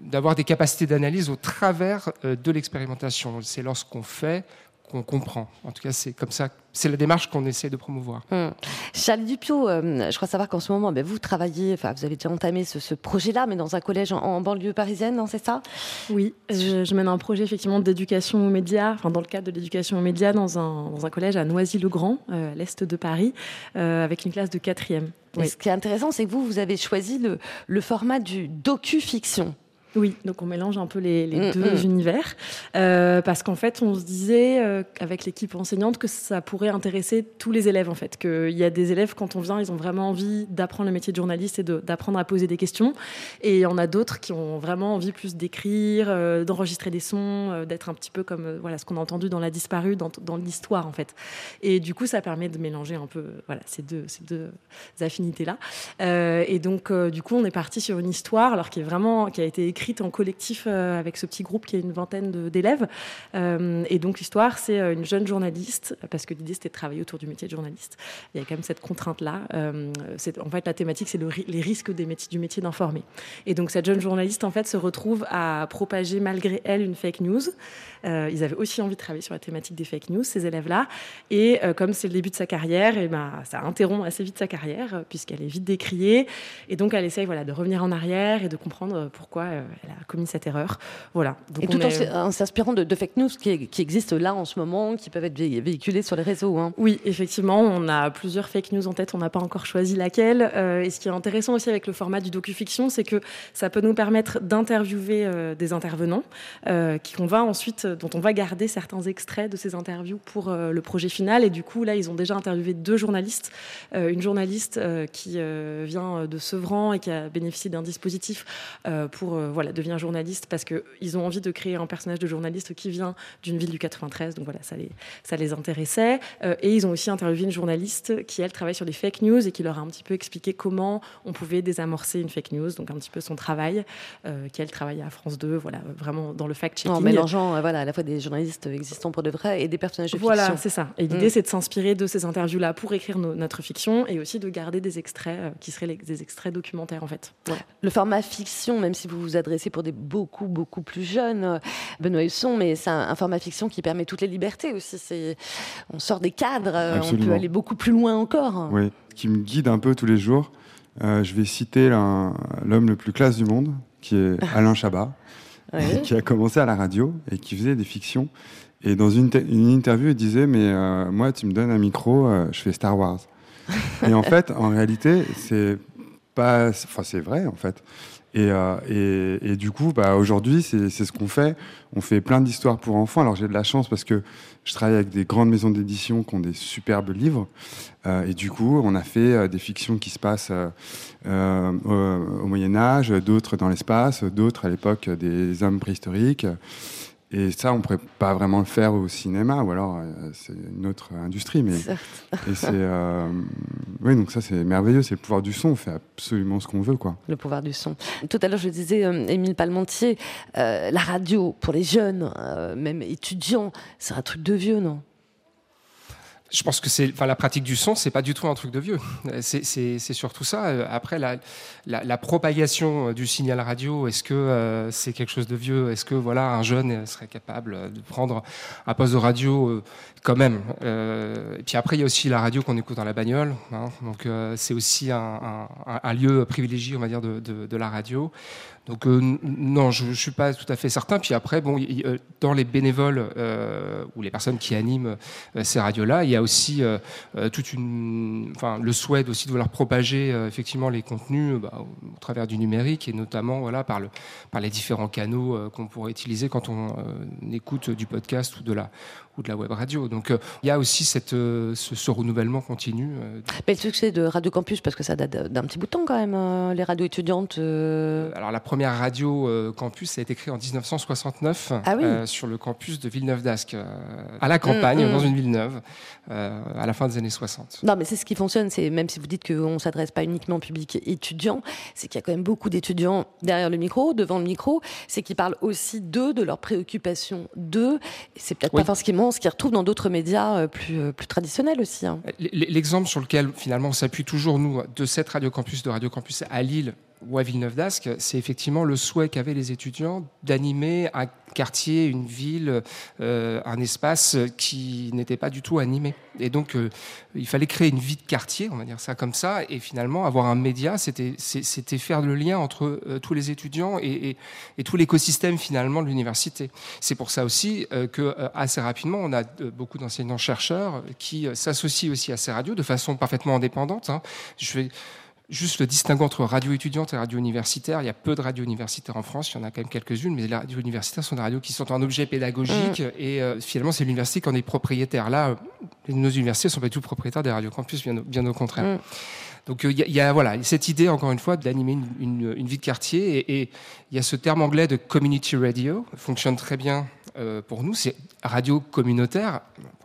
d'avoir de, des capacités d'analyse au travers de l'expérimentation. C'est lorsqu'on fait qu'on comprend. En tout cas, c'est comme ça, c'est la démarche qu'on essaie de promouvoir.
Hum. Charles Dupio, euh, je crois savoir qu'en ce moment, ben, vous travaillez, enfin, vous avez déjà entamé ce, projet-là, mais dans un collège en, banlieue parisienne, c'est ça?
Oui, je, mène un projet effectivement d'éducation aux médias, enfin, dans le cadre de l'éducation aux médias, dans un, dans un collège à Noisy-le-Grand, euh, à l'est de Paris, euh, avec une classe de quatrième.
Ce qui est intéressant, c'est que vous, vous avez choisi le, le format du docu-fiction.
Oui, donc on mélange un peu les, mm, deux mm. univers, euh, parce qu'en fait, on se disait euh, avec l'équipe enseignante que ça pourrait intéresser tous les élèves, en fait, qu'il y a des élèves quand on vient, ils ont vraiment envie d'apprendre le métier de journaliste et d'apprendre à poser des questions, et il y en a d'autres qui ont vraiment envie plus d'écrire, euh, d'enregistrer des sons, d'être un petit peu comme voilà ce qu'on a entendu dans la disparue, dans, dans l'histoire, en fait. Et du coup, ça permet de mélanger un peu voilà ces deux ces deux affinités là. et donc, du coup, on est parti sur une histoire, alors qui est vraiment qui a été écrite écrite en collectif avec ce petit groupe qui est une vingtaine d'élèves. et donc l'histoire, c'est une jeune journaliste, parce que l'idée c'était de travailler autour du métier de journaliste. Il y a quand même cette contrainte-là. en fait, la thématique, c'est les risques des métiers, du métier d'informer. Et donc cette jeune journaliste, en fait, se retrouve à propager malgré elle une fake news. ils avaient aussi envie de travailler sur la thématique des fake news, ces élèves-là. Et comme c'est le début de sa carrière, et ben, ça interrompt assez vite sa carrière, puisqu'elle est vite décriée. Et donc, elle essaye voilà, de revenir en arrière et de comprendre pourquoi elle a commis cette erreur. Voilà.
Donc et tout en s'inspirant de, fake news qui, qui, existent là en ce moment, qui peuvent être véhiculés sur les réseaux. Hein.
Oui, effectivement, on a plusieurs fake news en tête, on n'a pas encore choisi laquelle. et ce qui est intéressant aussi avec le format du docu-fiction, c'est que ça peut nous permettre d'interviewer des intervenants, qui qu'on va ensuite, dont on va garder certains extraits de ces interviews pour le projet final. Et du coup, là, ils ont déjà interviewé deux journalistes. Euh, une journaliste euh, qui euh, vient de Sevran et qui a bénéficié d'un dispositif pour voilà, devenir journaliste parce qu'ils ont envie de créer un personnage de journaliste qui vient d'une ville du 93. Donc voilà, ça les, ça les intéressait. et ils ont aussi interviewé une journaliste qui, elle, travaille sur des fake news et qui leur a un petit peu expliqué comment on pouvait désamorcer une fake news. Donc un petit peu son travail, qui, elle, travaille à France 2, voilà, vraiment dans le fact-checking.
En mélangeant voilà, à la fois des journalistes existants pour de vrai et des personnages de
voilà,
fiction.
Voilà, c'est ça. Et l'idée, mm. c'est de s'inspirer de ces interviews-là pour écrire notre fiction et aussi de garder des extraits euh, qui seraient des extraits documentaires en fait.
Le format fiction, même si vous vous adressez pour des beaucoup beaucoup plus jeunes, euh, Benoît Husson, mais c'est un, format fiction qui permet toutes les libertés aussi. C'est, on sort des cadres, euh, on peut aller beaucoup plus loin encore.
Oui, qui me guide un peu tous les jours. je vais citer l'homme le plus classe du monde, qui est <laughs> Alain Chabat, <laughs> qui a commencé à la radio et qui faisait des fictions. Et dans une, une interview, il disait Mais euh, moi, tu me donnes un micro, euh, je fais Star Wars. <laughs> et en fait, en réalité, c'est pas. Enfin, c'est vrai, en fait. Et, euh, et, du coup, bah, aujourd'hui, c'est ce qu'on fait. On fait plein d'histoires pour enfants. Alors, j'ai de la chance parce que je travaille avec des grandes maisons d'édition qui ont des superbes livres. et du coup, on a fait des fictions qui se passent au, au Moyen-Âge, d'autres dans l'espace, d'autres à l'époque des hommes préhistoriques. Et ça, on ne pourrait pas vraiment le faire au cinéma, ou alors euh, c'est une autre industrie. Mais et c'est, euh, oui, donc ça c'est merveilleux, c'est le pouvoir du son. On fait absolument ce qu'on veut, quoi.
Le pouvoir du son. Tout à l'heure, je disais, euh, Émile Palmentier, la radio pour les jeunes, même étudiants, c'est un truc de vieux, non?
Je pense que c'est, enfin, la pratique du son, c'est pas du tout un truc de vieux. C'est surtout ça. Après, la, la, propagation du signal radio, est-ce que euh, c'est quelque chose de vieux? Est-ce que voilà, un jeune serait capable de prendre un poste de radio euh, quand même? Euh, Et puis après, il y a aussi la radio qu'on écoute dans la bagnole. Hein. donc c'est aussi un, un, lieu privilégié, on va dire, de, de la radio. Donc euh, non, je, ne suis pas tout à fait certain. Puis après, bon, euh, dans les bénévoles euh, ou les personnes qui animent ces radios-là, il y a aussi toute une, enfin, le souhait aussi de vouloir propager effectivement les contenus bah, au, travers du numérique et notamment voilà par par les différents canaux qu'on pourrait utiliser quand on écoute du podcast ou de la ou de la web radio. Donc il y a aussi cette, ce, renouvellement continu.
Mais le succès de Radio Campus, parce que ça date d'un petit bout de temps quand même, les radios étudiantes.
Alors la première radio euh, campus a été créée en 1969 ah euh, sur le campus de Villeneuve-d'Ascq, euh, à la campagne, mm, mm. dans une ville neuve, à la fin des années 60.
Non, mais c'est ce qui fonctionne. C'est même si vous dites qu'on ne s'adresse pas uniquement au public étudiant, c'est qu'il y a quand même beaucoup d'étudiants derrière le micro, devant le micro. C'est qu'ils parlent aussi d'eux, de leurs préoccupations d'eux. C'est peut-être pas forcément ce qu'ils retrouvent dans d'autres médias plus, plus traditionnels aussi. Hein.
L'exemple sur lequel finalement on s'appuie toujours nous de cette radio campus de Radio Campus à Lille ou à Villeneuve d'Ascq, c'est effectivement le souhait qu'avaient les étudiants d'animer un quartier, une ville, euh, un espace qui n'était pas du tout animé. Et donc, euh, il fallait créer une vie de quartier, on va dire ça comme ça, et finalement, avoir un média, c'était, faire le lien entre euh, tous les étudiants et, et, tout l'écosystème finalement de l'université. C'est pour ça aussi que assez rapidement, on a beaucoup d'enseignants-chercheurs qui s'associent aussi à ces radios de façon parfaitement indépendante. Hein. Je vais Juste le distinguo entre radio étudiante et radio universitaire. Il y a peu de radios universitaires en France, il y en a quand même quelques-unes, mais les radios universitaires sont des radios qui sont un objet pédagogique mm. et euh, finalement c'est l'université qui en est propriétaire. Là, euh, nos universités ne sont pas du tout propriétaires des radios campus, bien, bien au contraire. Mm. Donc euh, il y, a voilà cette idée encore une fois d'animer une, vie de quartier et il y a ce terme anglais de community radio fonctionne très bien pour nous. C'est radio communautaire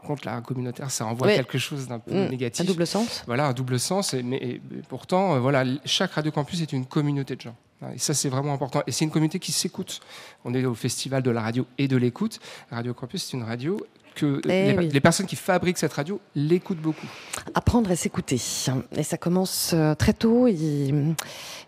contre, la communautaire, ça envoie quelque chose d'un peu mmh. négatif.
Un double sens.
Voilà, un double sens. mais, pourtant, euh, voilà, chaque radio campus est une communauté de gens. Et ça, c'est vraiment important. Et c'est une communauté qui s'écoute. On est au festival de la radio et de l'écoute. Radio Campus, c'est une radio que
Eh
les,
oui.
les personnes qui fabriquent cette radio l'écoutent beaucoup.
Apprendre à s'écouter. Et ça commence euh, très tôt et,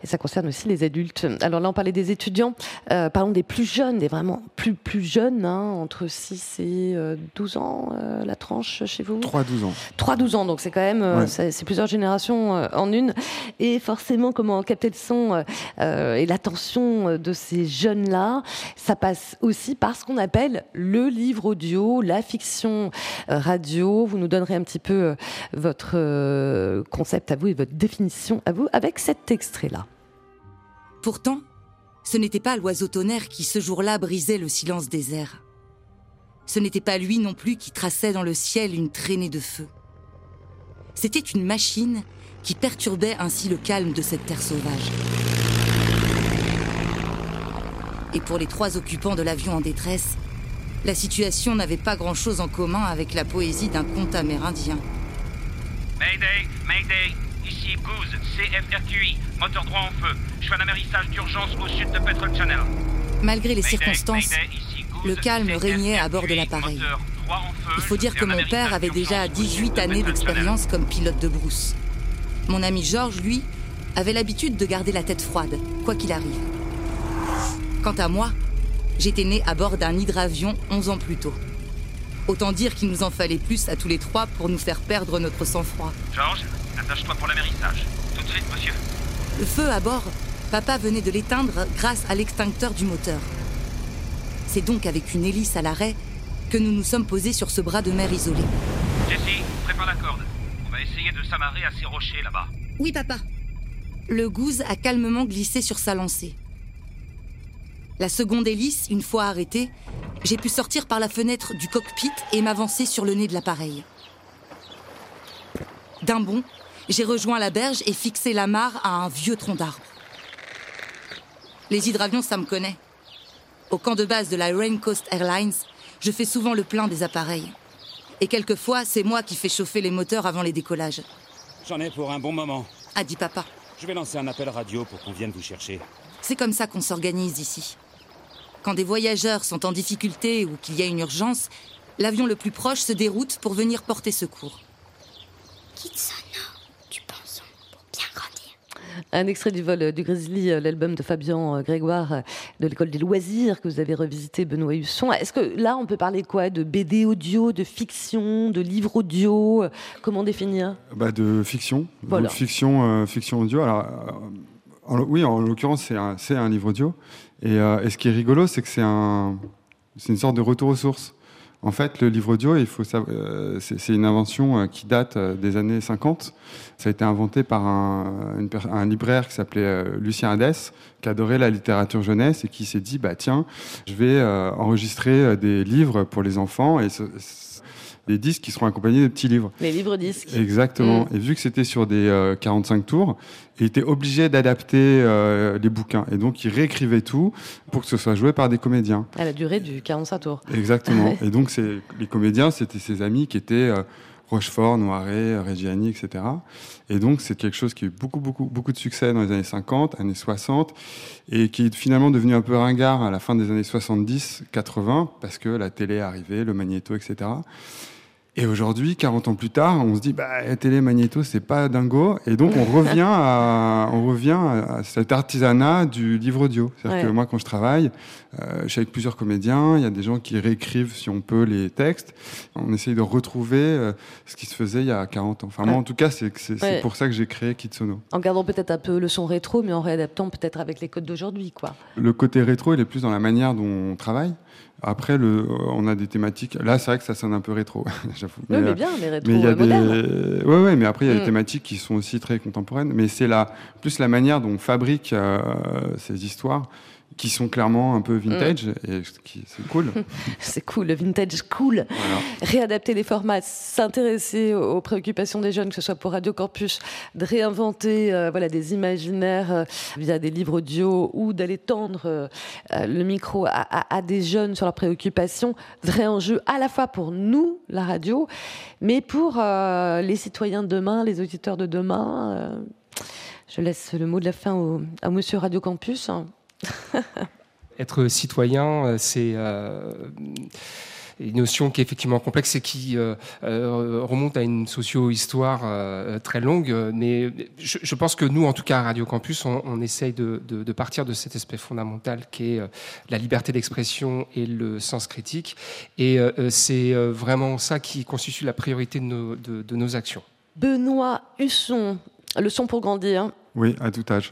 et ça concerne aussi les adultes. Alors là, on parlait des étudiants. Euh, parlons des plus jeunes, des vraiment plus, plus jeunes, hein, entre 6 et euh, 12 ans, euh, la tranche chez vous
3-12 ans.
3-12 ans, donc c'est quand même
Ouais.
c'est plusieurs générations en une. Et forcément, comment capter le son euh, et l'attention de ces jeunes-là, ça passe aussi par ce qu'on appelle le livre audio, la fiction euh, radio. Vous nous donnerez un petit peu euh, votre euh, concept à vous et votre définition à vous avec cet extrait-là.
Pourtant, ce n'était pas l'oiseau tonnerre qui ce jour-là brisait le silence des airs. Ce n'était pas lui non plus qui traçait dans le ciel une traînée de feu. C'était une machine qui perturbait ainsi le calme de cette terre sauvage. Et pour les trois occupants de l'avion en détresse, la situation n'avait pas grand-chose en commun avec la poésie d'un conte amérindien.
Mayday, Mayday, ici Goose, CFRQI, moteur droit en feu. Je fais un amérissage d'urgence au sud de Petrol Channel.
Malgré les
Mayday,
circonstances,
Mayday, ici Goose,
le calme régnait à bord de l'appareil. Il faut dire que mon père avait déjà
d'urgence au sud
18
de
années d'expérience comme pilote de brousse. Mon ami Georges, lui, avait l'habitude de garder la tête froide, quoi qu'il arrive. Quant à moi, j'étais né à bord d'un hydravion 11 ans plus tôt. Autant dire qu'il nous en fallait plus à tous les trois pour nous faire perdre notre sang-froid.
Georges, attache-toi pour l'amérissage. Tout de suite, monsieur.
Le feu à bord, papa venait de l'éteindre grâce à l'extincteur du moteur. C'est donc avec une hélice à l'arrêt que nous nous sommes posés sur ce bras de mer isolé.
Jessie, prépare la corde. On va essayer de s'amarrer à ces rochers là-bas.
Oui, papa. Le gouze a calmement glissé sur sa lancée. La seconde hélice, une fois arrêtée, j'ai pu sortir par la fenêtre du cockpit et m'avancer sur le nez de l'appareil. D'un bond, j'ai rejoint la berge et fixé l'amarre à un vieux tronc d'arbre. Les hydravions, ça me connaît. Au camp de base de la Rain Coast Airlines, je fais souvent le plein des appareils. Et quelquefois, c'est moi qui fais chauffer les moteurs avant les décollages,
J'en ai pour un bon moment.
a dit papa.
Je vais lancer un appel radio pour qu'on vienne vous chercher.
C'est comme ça qu'on s'organise ici. Quand des voyageurs sont en difficulté ou qu'il y a une urgence, l'avion le plus proche se déroute pour venir porter secours.
Un extrait du vol du Grizzly, euh, l'album de Fabien euh, Grégoire euh, de l'école des loisirs que vous avez revisité, Benoît Husson. Est-ce que là, on peut parler quoi? De BD audio, de fiction, de livre audio? Comment définir?
Bah, de fiction.
Voilà.
Donc, fiction, euh, fiction audio. Alors, euh, en oui, en l'occurrence, c'est un, c'est un livre audio. Et, euh, et ce qui est rigolo, c'est que c'est un, c'est une sorte de retour aux sources. En fait, le livre audio, euh, c'est une invention euh, qui date des années 50. Ça a été inventé par un, libraire qui s'appelait Lucien Hadès, qui adorait la littérature jeunesse et qui s'est dit, bah tiens, je vais enregistrer des livres pour les enfants des disques qui seront accompagnés de petits livres.
Les livres disques.
Exactement.
Mm.
Et vu que c'était sur des euh, 45 tours, il était obligé d'adapter euh, les bouquins. Et donc, il réécrivait tout pour que ce soit joué par des comédiens.
À la durée du 45 tours.
Exactement. <laughs> Et donc, les comédiens, c'était ses amis qui étaient euh, Rochefort, Noiret, euh, Reggiani, etc. Et donc, c'est quelque chose qui a eu beaucoup, beaucoup, beaucoup de succès dans les années 50, années 60, et qui est finalement devenu un peu ringard à la fin des années 70, 80, parce que la télé est arrivée, le magnéto, etc. Et aujourd'hui, 40 ans plus tard, on se dit, bah, la télé magnéto, c'est pas dingo. Et donc, on revient <laughs> à, on revient à cet artisanat du livre audio. C'est-à-dire
Ouais.
que moi, quand je travaille, euh, je suis avec plusieurs comédiens, il y a des gens qui réécrivent, si on peut, les textes. On essaye de retrouver euh, ce qui se faisait il y a 40 ans. Enfin, moi,
Ouais.
en tout cas, c'est c'est- c'est
Ouais.
pour ça que j'ai créé Kitsono.
En gardant peut-être un peu le son rétro, mais en réadaptant peut-être avec les codes d'aujourd'hui, quoi.
Le côté rétro, il est plus dans la manière dont on travaille. Après, le, on a des thématiques. Là, c'est vrai que ça sonne un peu rétro, <laughs> j'avoue.
Oui, mais
euh,
bien, mais rétro,
il y a
euh,
des...
moderne.
ouais, ouais, mais après, il y a
Mm.
des thématiques qui sont aussi très contemporaines. Mais c'est la, plus la manière dont on fabrique euh, ces histoires qui sont clairement un peu vintage et ce qui- c'est cool. <laughs>
C'est cool, le vintage cool.
Voilà.
Réadapter les formats, s'intéresser aux préoccupations des jeunes, que ce soit pour Radio Campus, de réinventer euh, voilà, des imaginaires euh, via des livres audio ou d'aller tendre euh, le micro à, à- à des jeunes sur leurs préoccupations. Vrai enjeu à la fois pour nous, la radio, mais pour les citoyens de demain, les auditeurs de demain.
Je laisse le mot de la fin au, à Monsieur Radio Campus. <laughs>
Être citoyen, c'est une notion qui est effectivement complexe et qui euh, euh, remonte à une socio-histoire euh, très longue. Mais je, pense que nous, en tout cas à Radio Campus, on, essaye de, partir de cet aspect fondamental qui est la liberté d'expression et le sens critique. Et c'est vraiment ça qui constitue la priorité de nos, de nos actions.
Benoît Husson, le son pour grandir.
Oui, à tout âge.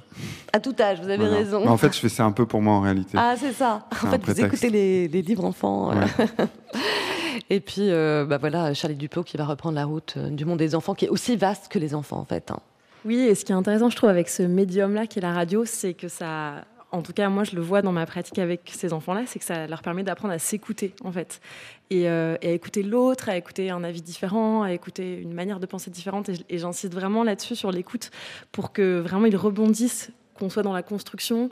À tout âge, vous avez raison.
en fait, je fais ça un peu pour moi en réalité.
Ah, c'est ça. En fait, vous écoutez les, livres enfants. <laughs> Et puis, euh, bah voilà, Charlie Dupont qui va reprendre la route euh, du monde des enfants, qui est aussi vaste que les enfants, en fait. Hein.
Oui, et ce qui est intéressant, je trouve, avec ce médium-là, qui est la radio, c'est que ça en tout cas, moi, je le vois dans ma pratique avec ces enfants-là, c'est que ça leur permet d'apprendre à s'écouter, en fait, et, euh, à écouter l'autre, à écouter un avis différent, à écouter une manière de penser différente. Et, j'insiste vraiment là-dessus, sur l'écoute, pour que vraiment ils rebondissent, qu'on soit dans la construction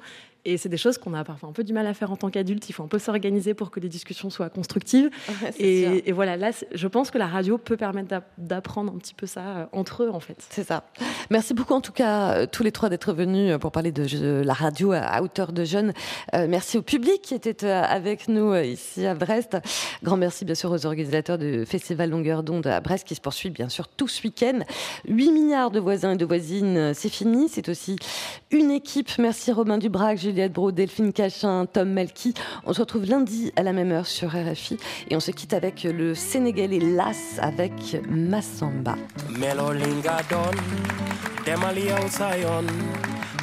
et c'est des choses qu'on a parfois un peu du mal à faire en tant qu'adulte. Il faut un peu s'organiser pour que les discussions soient constructives. <laughs> et, voilà, là, je pense que la radio peut permettre d'apprendre un petit peu ça euh, entre eux, en fait.
C'est ça. Merci beaucoup, en tout cas, euh, tous les trois d'être venus euh, pour parler de, la radio à, hauteur de jeunes. merci au public qui était avec nous ici à Brest. Grand merci, bien sûr, aux organisateurs du Festival Longueur d'onde à Brest qui se poursuit, bien sûr, tout ce week-end. 8 milliards de voisins et de voisines, c'est fini. C'est aussi une équipe. Merci Romain Dubrac, Julien Juliette Bro, Delphine Cachin, Tom Melki. On se retrouve lundi à la même heure sur RFI et on se quitte avec le Sénégalais Las avec Massamba. Don, demali sayon,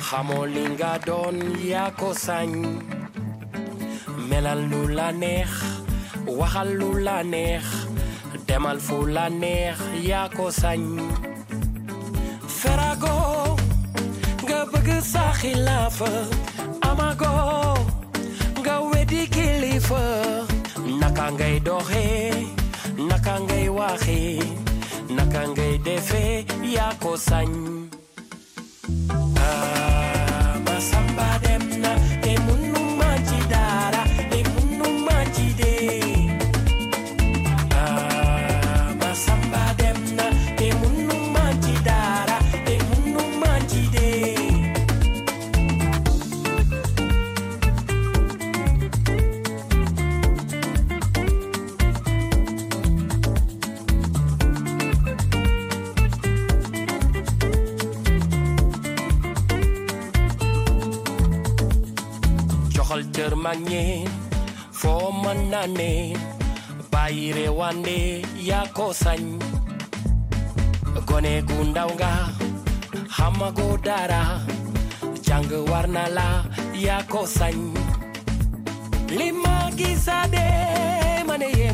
xamolinga don yako sañ. Melal lu la neex, waxal lu la neex, demal fu la neex yako sañ. Ferago, nga bëgg sa xilaafa amago nga wedi kilifa naka ngay doxe naka ngay waxe naka ngay nifanye foma one baire wande yakosanyi gone gundaunga hamagodara jang warnala kosa lima gisade mane ye